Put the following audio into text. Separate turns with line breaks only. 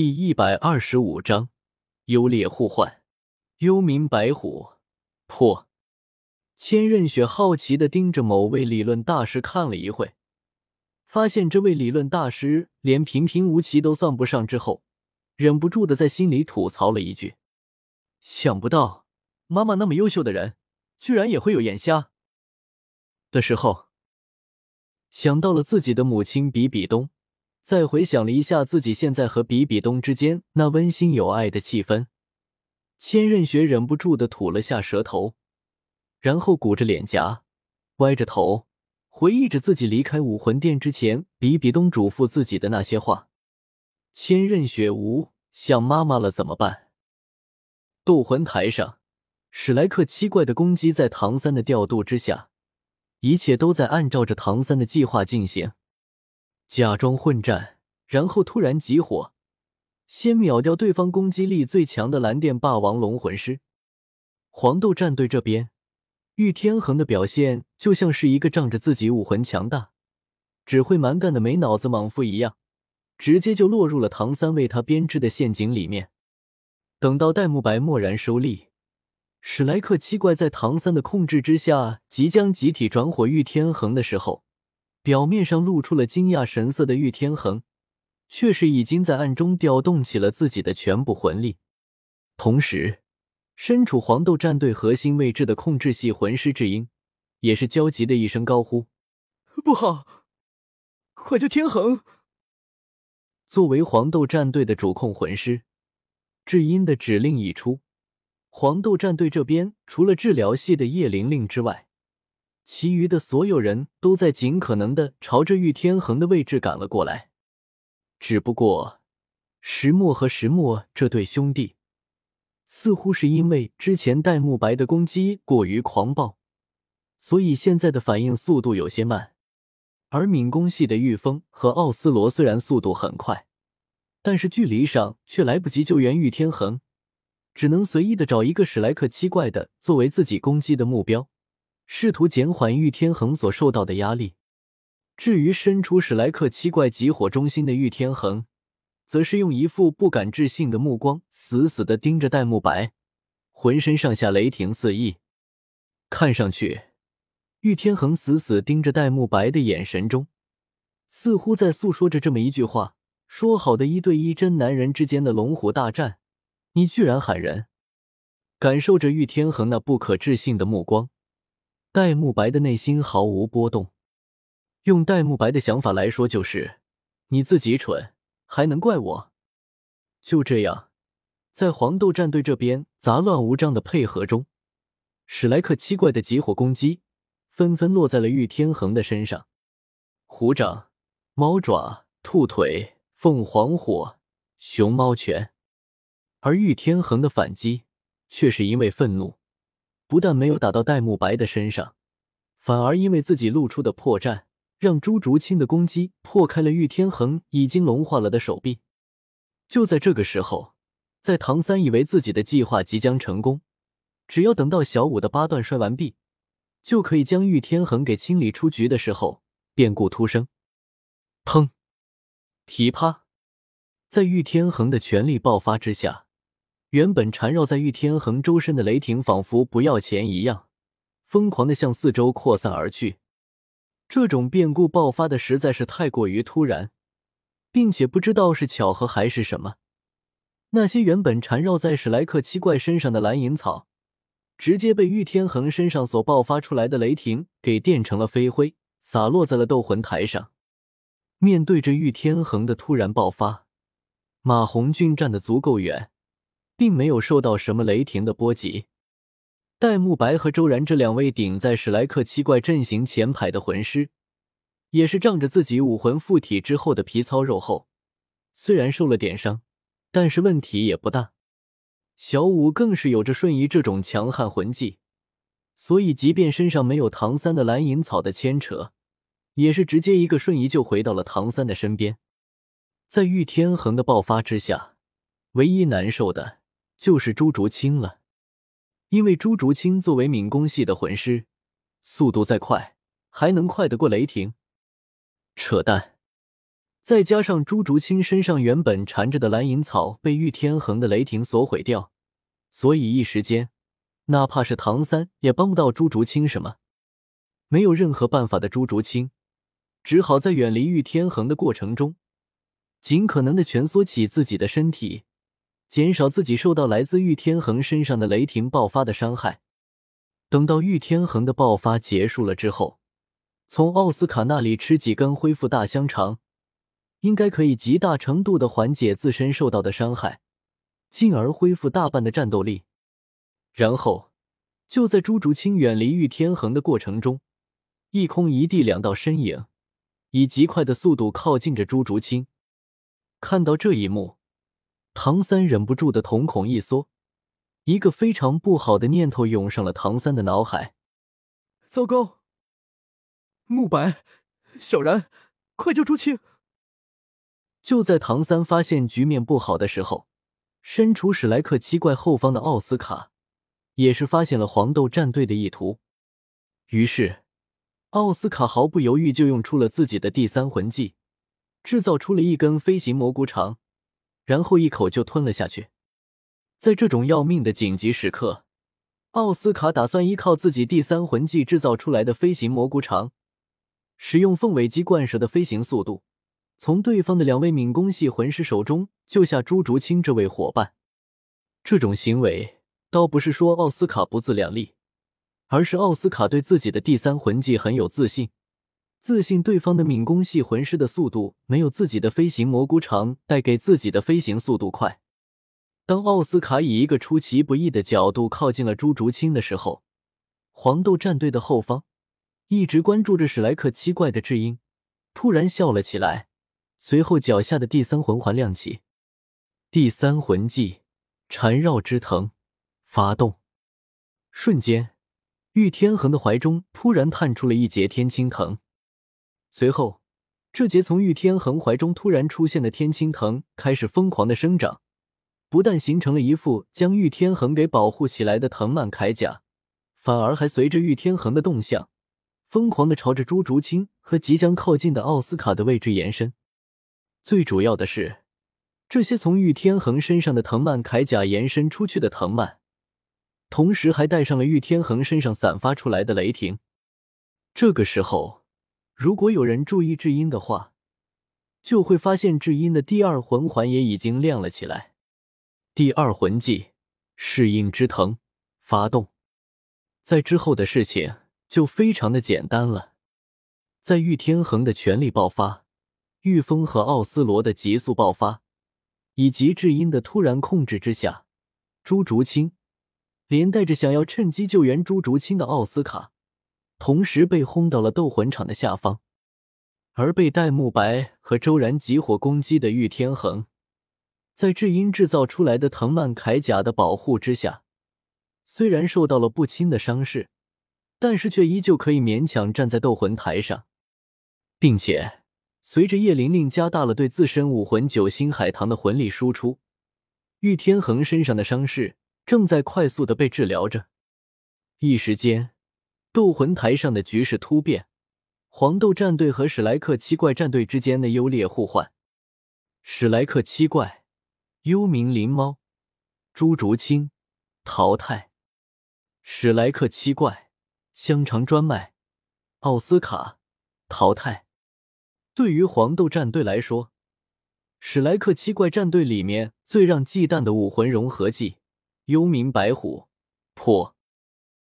第一百二十五章，优劣互换。幽冥白虎破。千仞雪好奇的盯着某位理论大师看了一会，发现这位理论大师连平平无奇都算不上，之后忍不住的在心里吐槽了一句：“想不到妈妈那么优秀的人，居然也会有眼瞎的时候。”想到了自己的母亲比比东。再回想了一下自己现在和比比东之间那温馨有爱的气氛，千仞雪忍不住的吐了下舌头，然后鼓着脸颊，歪着头，回忆着自己离开武魂殿之前，比比东嘱咐自己的那些话。千仞雪无想妈妈了怎么办？斗魂台上，史莱克七怪的攻击在唐三的调度之下，一切都在按照着唐三的计划进行。假装混战，然后突然集火，先秒掉对方攻击力最强的蓝电霸王龙魂师。黄豆战队这边，玉天恒的表现就像是一个仗着自己武魂强大，只会蛮干的没脑子莽夫一样，直接就落入了唐三为他编织的陷阱里面。等到戴沐白蓦然收力，史莱克七怪在唐三的控制之下，即将集体转火玉天恒的时候。表面上露出了惊讶神色的玉天恒，却是已经在暗中调动起了自己的全部魂力。同时，身处黄豆战队核心位置的控制系魂师智英，也是焦急的一声高呼：“
不好，快救天恒！”
作为黄豆战队的主控魂师，智英的指令一出，黄豆战队这边除了治疗系的叶玲玲之外，其余的所有人都在尽可能的朝着玉天恒的位置赶了过来，只不过石墨和石墨这对兄弟似乎是因为之前戴沐白的攻击过于狂暴，所以现在的反应速度有些慢。而敏攻系的玉峰和奥斯罗虽然速度很快，但是距离上却来不及救援玉天恒，只能随意的找一个史莱克七怪的作为自己攻击的目标。试图减缓玉天恒所受到的压力。至于身处史莱克七怪集火中心的玉天恒，则是用一副不敢置信的目光，死死的盯着戴沐白，浑身上下雷霆四溢。看上去，玉天恒死死盯着戴沐白的眼神中，似乎在诉说着这么一句话：说好的一对一真男人之间的龙虎大战，你居然喊人！感受着玉天恒那不可置信的目光。戴沐白的内心毫无波动，用戴沐白的想法来说，就是你自己蠢，还能怪我？就这样，在黄豆战队这边杂乱无章的配合中，史莱克七怪的集火攻击纷纷落在了玉天恒的身上：虎掌、猫爪、兔腿、凤凰火、熊猫拳。而玉天恒的反击却是因为愤怒。不但没有打到戴沐白的身上，反而因为自己露出的破绽，让朱竹清的攻击破开了玉天恒已经融化了的手臂。就在这个时候，在唐三以为自己的计划即将成功，只要等到小五的八段摔完毕，就可以将玉天恒给清理出局的时候，变故突生。砰！噼啪！在玉天恒的全力爆发之下。原本缠绕在玉天恒周身的雷霆，仿佛不要钱一样，疯狂的向四周扩散而去。这种变故爆发的实在是太过于突然，并且不知道是巧合还是什么。那些原本缠绕在史莱克七怪身上的蓝银草，直接被玉天恒身上所爆发出来的雷霆给电成了飞灰，洒落在了斗魂台上。面对着玉天恒的突然爆发，马红俊站得足够远。并没有受到什么雷霆的波及。戴沐白和周然这两位顶在史莱克七怪阵型前排的魂师，也是仗着自己武魂附体之后的皮糙肉厚，虽然受了点伤，但是问题也不大。小舞更是有着瞬移这种强悍魂技，所以即便身上没有唐三的蓝银草的牵扯，也是直接一个瞬移就回到了唐三的身边。在玉天恒的爆发之下，唯一难受的。就是朱竹清了，因为朱竹清作为敏攻系的魂师，速度再快，还能快得过雷霆？扯淡！再加上朱竹清身上原本缠着的蓝银草被玉天恒的雷霆所毁掉，所以一时间，哪怕是唐三也帮不到朱竹清什么。没有任何办法的朱竹清，只好在远离玉天恒的过程中，尽可能的蜷缩起自己的身体，减少自己受到来自玉天恒身上的雷霆爆发的伤害。等到玉天恒的爆发结束了之后，从奥斯卡那里吃几根恢复大香肠。应该可以极大程度的缓解自身受到的伤害，进而恢复大半的战斗力。然后，就在朱竹清远离玉天恒的过程中，一空一地两道身影以极快的速度靠近着朱竹清。看到这一幕，唐三忍不住的瞳孔一缩，一个非常不好的念头涌上了唐三的脑海：
糟糕！慕白、小然，快救朱清！
就在唐三发现局面不好的时候，身处史莱克七怪后方的奥斯卡也是发现了黄豆战队的意图。于是，奥斯卡毫不犹豫就用出了自己的第三魂技，制造出了一根飞行蘑菇肠，然后一口就吞了下去。在这种要命的紧急时刻，奥斯卡打算依靠自己第三魂技制造出来的飞行蘑菇肠，使用凤尾鸡冠蛇的飞行速度。从对方的两位敏攻系魂师手中救下朱竹清这位伙伴，这种行为倒不是说奥斯卡不自量力，而是奥斯卡对自己的第三魂技很有自信，自信对方的敏攻系魂师的速度没有自己的飞行蘑菇长带给自己的飞行速度快。当奥斯卡以一个出其不意的角度靠近了朱竹清的时候，黄豆战队的后方一直关注着史莱克七怪的智英突然笑了起来。随后，脚下的第三魂环亮起，第三魂技缠绕之藤发动。瞬间，玉天恒的怀中突然探出了一节天青藤。随后，这节从玉天恒怀中突然出现的天青藤开始疯狂的生长，不但形成了一副将玉天恒给保护起来的藤蔓铠甲，反而还随着玉天恒的动向，疯狂的朝着朱竹清和即将靠近的奥斯卡的位置延伸。最主要的是，这些从玉天恒身上的藤蔓铠甲延伸出去的藤蔓，同时还带上了玉天恒身上散发出来的雷霆。这个时候，如果有人注意智音的话，就会发现智音的第二魂环也已经亮了起来。第二魂技适应之藤发动，在之后的事情就非常的简单了，在玉天恒的全力爆发。玉峰和奥斯罗的急速爆发，以及智音的突然控制之下，朱竹清连带着想要趁机救援朱竹清的奥斯卡，同时被轰到了斗魂场的下方。而被戴沐白和周然集火攻击的玉天恒，在智音制造出来的藤蔓铠甲的保护之下，虽然受到了不轻的伤势，但是却依旧可以勉强站在斗魂台上，并且。随着叶玲玲加大了对自身武魂九星海棠的魂力输出，玉天恒身上的伤势正在快速的被治疗着。一时间，斗魂台上的局势突变，黄豆战队和史莱克七怪战队之间的优劣互换。史莱克七怪：幽冥灵猫、朱竹清淘汰；史莱克七怪：香肠专卖、奥斯卡淘汰。对于黄豆战队来说，史莱克七怪战队里面最让忌惮的武魂融合技幽冥白虎破